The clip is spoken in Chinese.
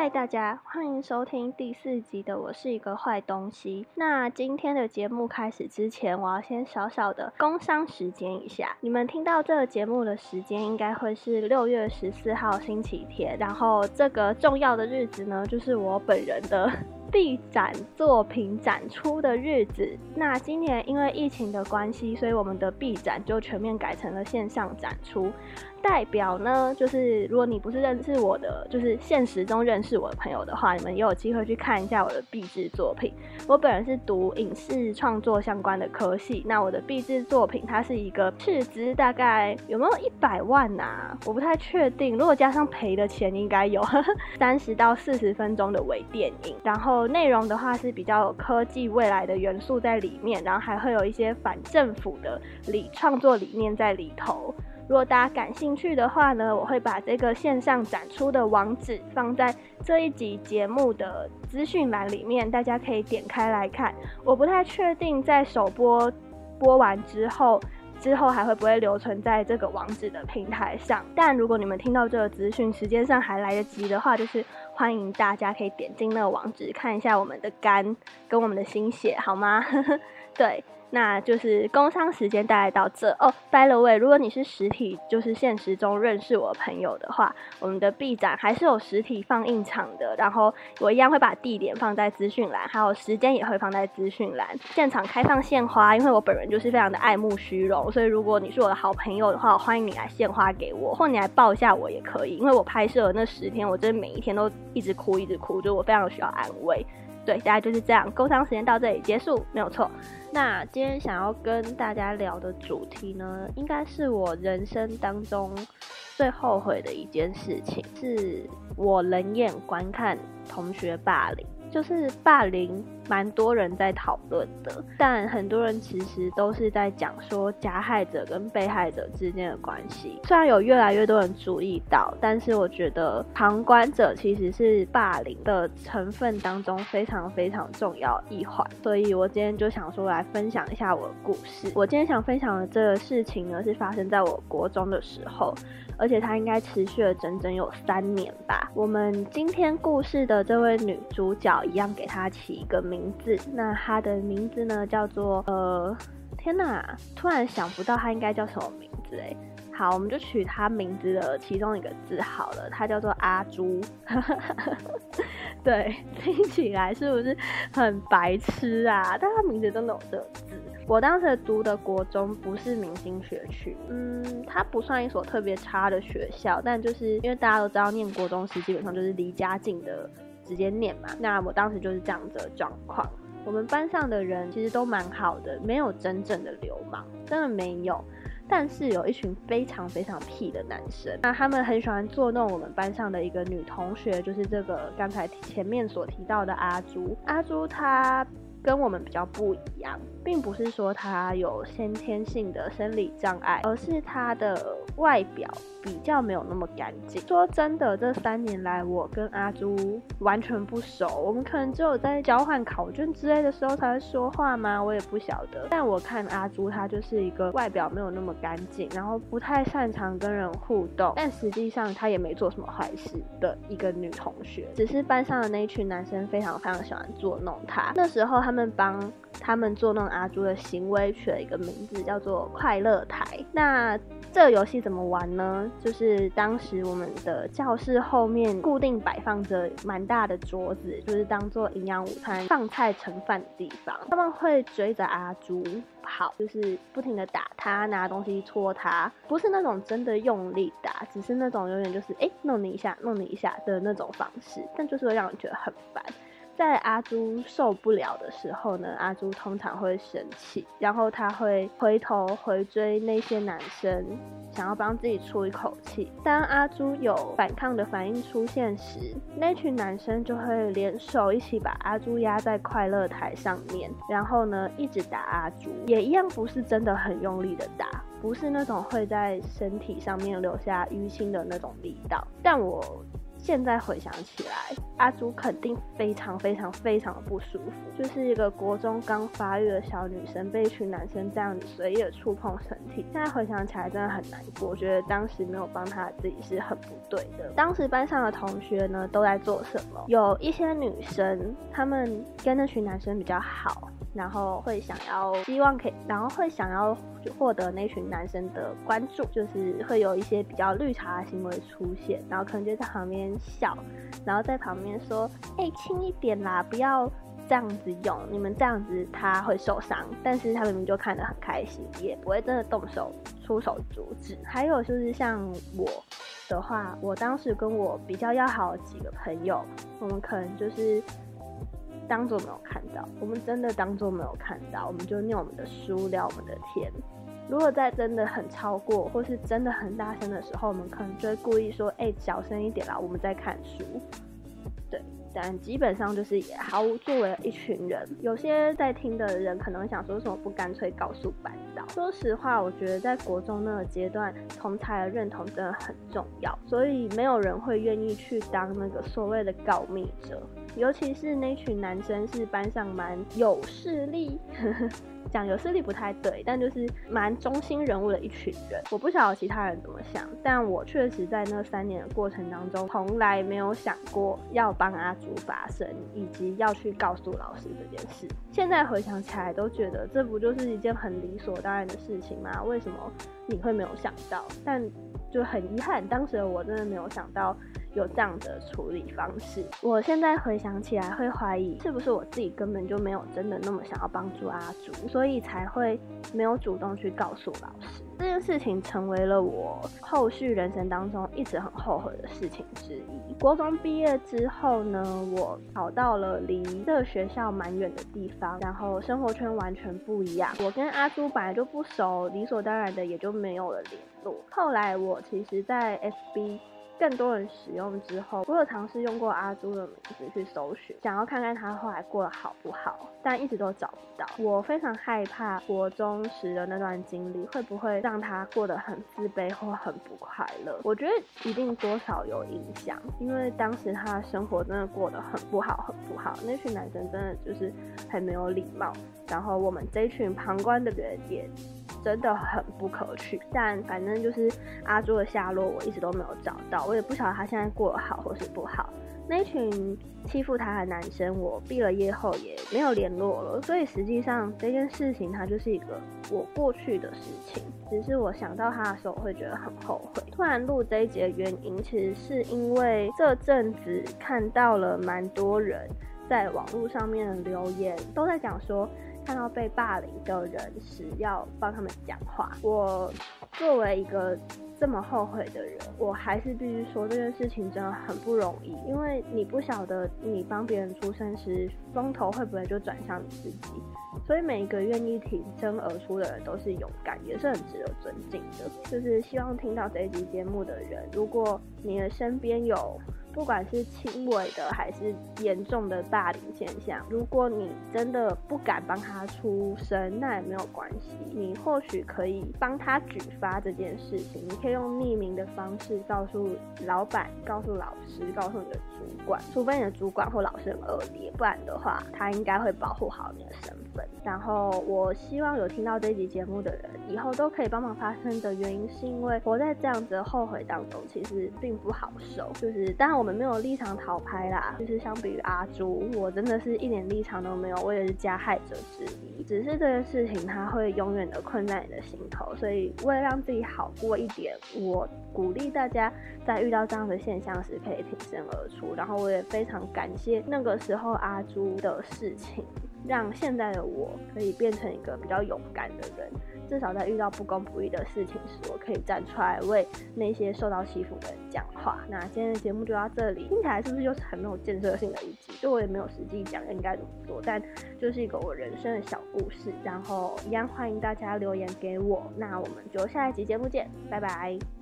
嗨，大家欢迎收听第四集的《我是一个坏东西》。那今天的节目开始之前，我要先小小的工商时间一下。你们听到这个节目的时间应该会是六月十四号星期天，然后这个重要的日子呢，就是我本人的。B 展作品展出的日子，那今年因为疫情的关系，所以我们的 B 展就全面改成了线上展出。代表呢，就是如果你不是认识我的，就是现实中认识我的朋友的话，你们也有机会去看一下我的壁制作品。我本人是读影视创作相关的科系，那我的壁制作品它是一个斥资大概有没有一百万呐？我不太确定，如果加上赔的钱，应该有三十到四十分钟的微电影。然后内容的话是比较有科技未来的元素在里面，然后还会有一些反政府的理创作理念在里头。如果大家感兴趣的话呢，我会把这个线上展出的网址放在这一集节目的资讯栏里面，大家可以点开来看。我不太确定在首播播完之后，之后还会不会留存在这个网址的平台上。但如果你们听到这个资讯，时间上还来得及的话，就是欢迎大家可以点进那个网址看一下我们的肝跟我们的心血，好吗？对。那就是工商时间大概到这哦。By the way，如果你是实体，就是现实中认识我朋友的话，我们的 B 展还是有实体放映场的。然后我一样会把地点放在资讯栏，还有时间也会放在资讯栏。现场开放献花，因为我本人就是非常的爱慕虚荣，所以如果你是我的好朋友的话，欢迎你来献花给我，或你来抱一下我也可以。因为我拍摄那十天，我真的每一天都一直哭，一直哭，就我非常需要安慰。对，大概就是这样。沟通时间到这里结束，没有错。那今天想要跟大家聊的主题呢，应该是我人生当中最后悔的一件事情，是我冷眼观看同学霸凌。就是霸凌，蛮多人在讨论的，但很多人其实都是在讲说加害者跟被害者之间的关系。虽然有越来越多人注意到，但是我觉得旁观者其实是霸凌的成分当中非常非常重要一环。所以我今天就想说来分享一下我的故事。我今天想分享的这个事情呢，是发生在我国中的时候。而且它应该持续了整整有三年吧。我们今天故事的这位女主角一样给她起一个名名字，那他的名字呢叫做呃，天哪，突然想不到他应该叫什么名字哎。好，我们就取他名字的其中一个字好了，他叫做阿朱。对，听起来是不是很白痴啊？但他名字真的有这个字。我当时读的国中不是明星学区，嗯，它不算一所特别差的学校，但就是因为大家都知道念国中时基本上就是离家近的直接念嘛，那我当时就是这样子的状况。我们班上的人其实都蛮好的，没有真正的流氓，真的没有。但是有一群非常非常屁的男生，那他们很喜欢捉弄我们班上的一个女同学，就是这个刚才前面所提到的阿朱。阿朱她。跟我们比较不一样，并不是说他有先天性的生理障碍，而是他的外表比较没有那么干净。说真的，这三年来我跟阿朱完全不熟，我们可能只有在交换考卷之类的时候才会说话吗？我也不晓得。但我看阿朱，她就是一个外表没有那么干净，然后不太擅长跟人互动，但实际上她也没做什么坏事的一个女同学。只是班上的那一群男生非常非常喜欢捉弄她。那时候他们帮他们做弄阿朱的行为取了一个名字，叫做快乐台。那这个游戏怎么玩呢？就是当时我们的教室后面固定摆放着蛮大的桌子，就是当做营养午餐放菜盛饭的地方。他们会追着阿朱跑，就是不停的打他，拿东西戳他，不是那种真的用力打，只是那种永远就是哎弄你一下，弄你一下的那种方式，但就是会让人觉得很烦。在阿朱受不了的时候呢，阿朱通常会生气，然后他会回头回追那些男生，想要帮自己出一口气。当阿朱有反抗的反应出现时，那群男生就会联手一起把阿朱压在快乐台上面，然后呢一直打阿朱，也一样不是真的很用力的打，不是那种会在身体上面留下淤青的那种力道，但我。现在回想起来，阿朱肯定非常非常非常的不舒服，就是一个国中刚发育的小女生被一群男生这样子随意的触碰身体，现在回想起来真的很难过。我觉得当时没有帮她自己是很不对的。当时班上的同学呢都在做什么？有一些女生，她们跟那群男生比较好。然后会想要希望可以，然后会想要获得那群男生的关注，就是会有一些比较绿茶的行为出现，然后可能就在旁边笑，然后在旁边说：“哎，轻一点啦，不要这样子用，你们这样子他会受伤。”但是他明明就看得很开心，也不会真的动手出手阻止。还有就是像我的话，我当时跟我比较要好的几个朋友，我们可能就是。当做没有看到，我们真的当做没有看到，我们就念我们的书，聊我们的天。如果在真的很超过，或是真的很大声的时候，我们可能就会故意说：“哎，小声一点啦，我们在看书。”对。但基本上就是也毫无作为的一群人。有些在听的人可能想说，什么不干脆告诉班导？说实话，我觉得在国中那个阶段，同才的认同真的很重要，所以没有人会愿意去当那个所谓的告密者。尤其是那群男生是班上蛮有势力。讲有势力不太对，但就是蛮中心人物的一群人。我不晓得其他人怎么想，但我确实在那三年的过程当中，从来没有想过要帮阿朱发声，以及要去告诉老师这件事。现在回想起来，都觉得这不就是一件很理所当然的事情吗？为什么你会没有想到？但就很遗憾，当时的我真的没有想到。有这样的处理方式，我现在回想起来会怀疑是不是我自己根本就没有真的那么想要帮助阿朱，所以才会没有主动去告诉老师。这件事情成为了我后续人生当中一直很后悔的事情之一。国中毕业之后呢，我跑到了离这个学校蛮远的地方，然后生活圈完全不一样。我跟阿朱本来就不熟，理所当然的也就没有了联络。后来我其实，在 SB。更多人使用之后，我有尝试用过阿朱的名字去搜寻，想要看看他后来过得好不好，但一直都找不到。我非常害怕国中时的那段经历会不会让他过得很自卑或很不快乐。我觉得一定多少有影响，因为当时他的生活真的过得很不好，很不好。那群男生真的就是很没有礼貌，然后我们这群旁观的人也。真的很不可取，但反正就是阿朱的下落，我一直都没有找到，我也不晓得他现在过得好或是不好。那群欺负他的男生，我毕了业后也没有联络了，所以实际上这件事情它就是一个我过去的事情。只是我想到他的时候，我会觉得很后悔。突然录这一集的原因，其实是因为这阵子看到了蛮多人在网络上面留言，都在讲说。看到被霸凌的人时，要帮他们讲话。我作为一个这么后悔的人，我还是必须说这件事情真的很不容易，因为你不晓得你帮别人出声时，风头会不会就转向你自己。所以每一个愿意挺身而出的人都是勇敢，也是很值得尊敬的。就是希望听到这一集节目的人，如果你的身边有。不管是轻微的还是严重的霸凌现象，如果你真的不敢帮他出声，那也没有关系。你或许可以帮他举发这件事情，你可以用匿名的方式告诉老板、告诉老师、告诉你的主管，除非你的主管或老师很恶劣，不然的话，他应该会保护好你的身份。然后，我希望有听到这集节目的人，以后都可以帮忙发声的原因，是因为活在这样子的后悔当中，其实并不好受。就是，当然我们没有立场讨拍啦。就是相比于阿朱，我真的是一点立场都没有，我也是加害者之一。只是这件事情，它会永远的困在你的心头。所以，为了让自己好过一点，我鼓励大家在遇到这样的现象时，可以挺身而出。然后，我也非常感谢那个时候阿朱的事情。让现在的我可以变成一个比较勇敢的人，至少在遇到不公不义的事情时，我可以站出来为那些受到欺负的人讲话。那今天的节目就到这里，听起来是不是又是很没有建设性的一集？就我也没有实际讲应该怎么做，但就是一个我人生的小故事。然后一样欢迎大家留言给我，那我们就下一集节目见，拜拜。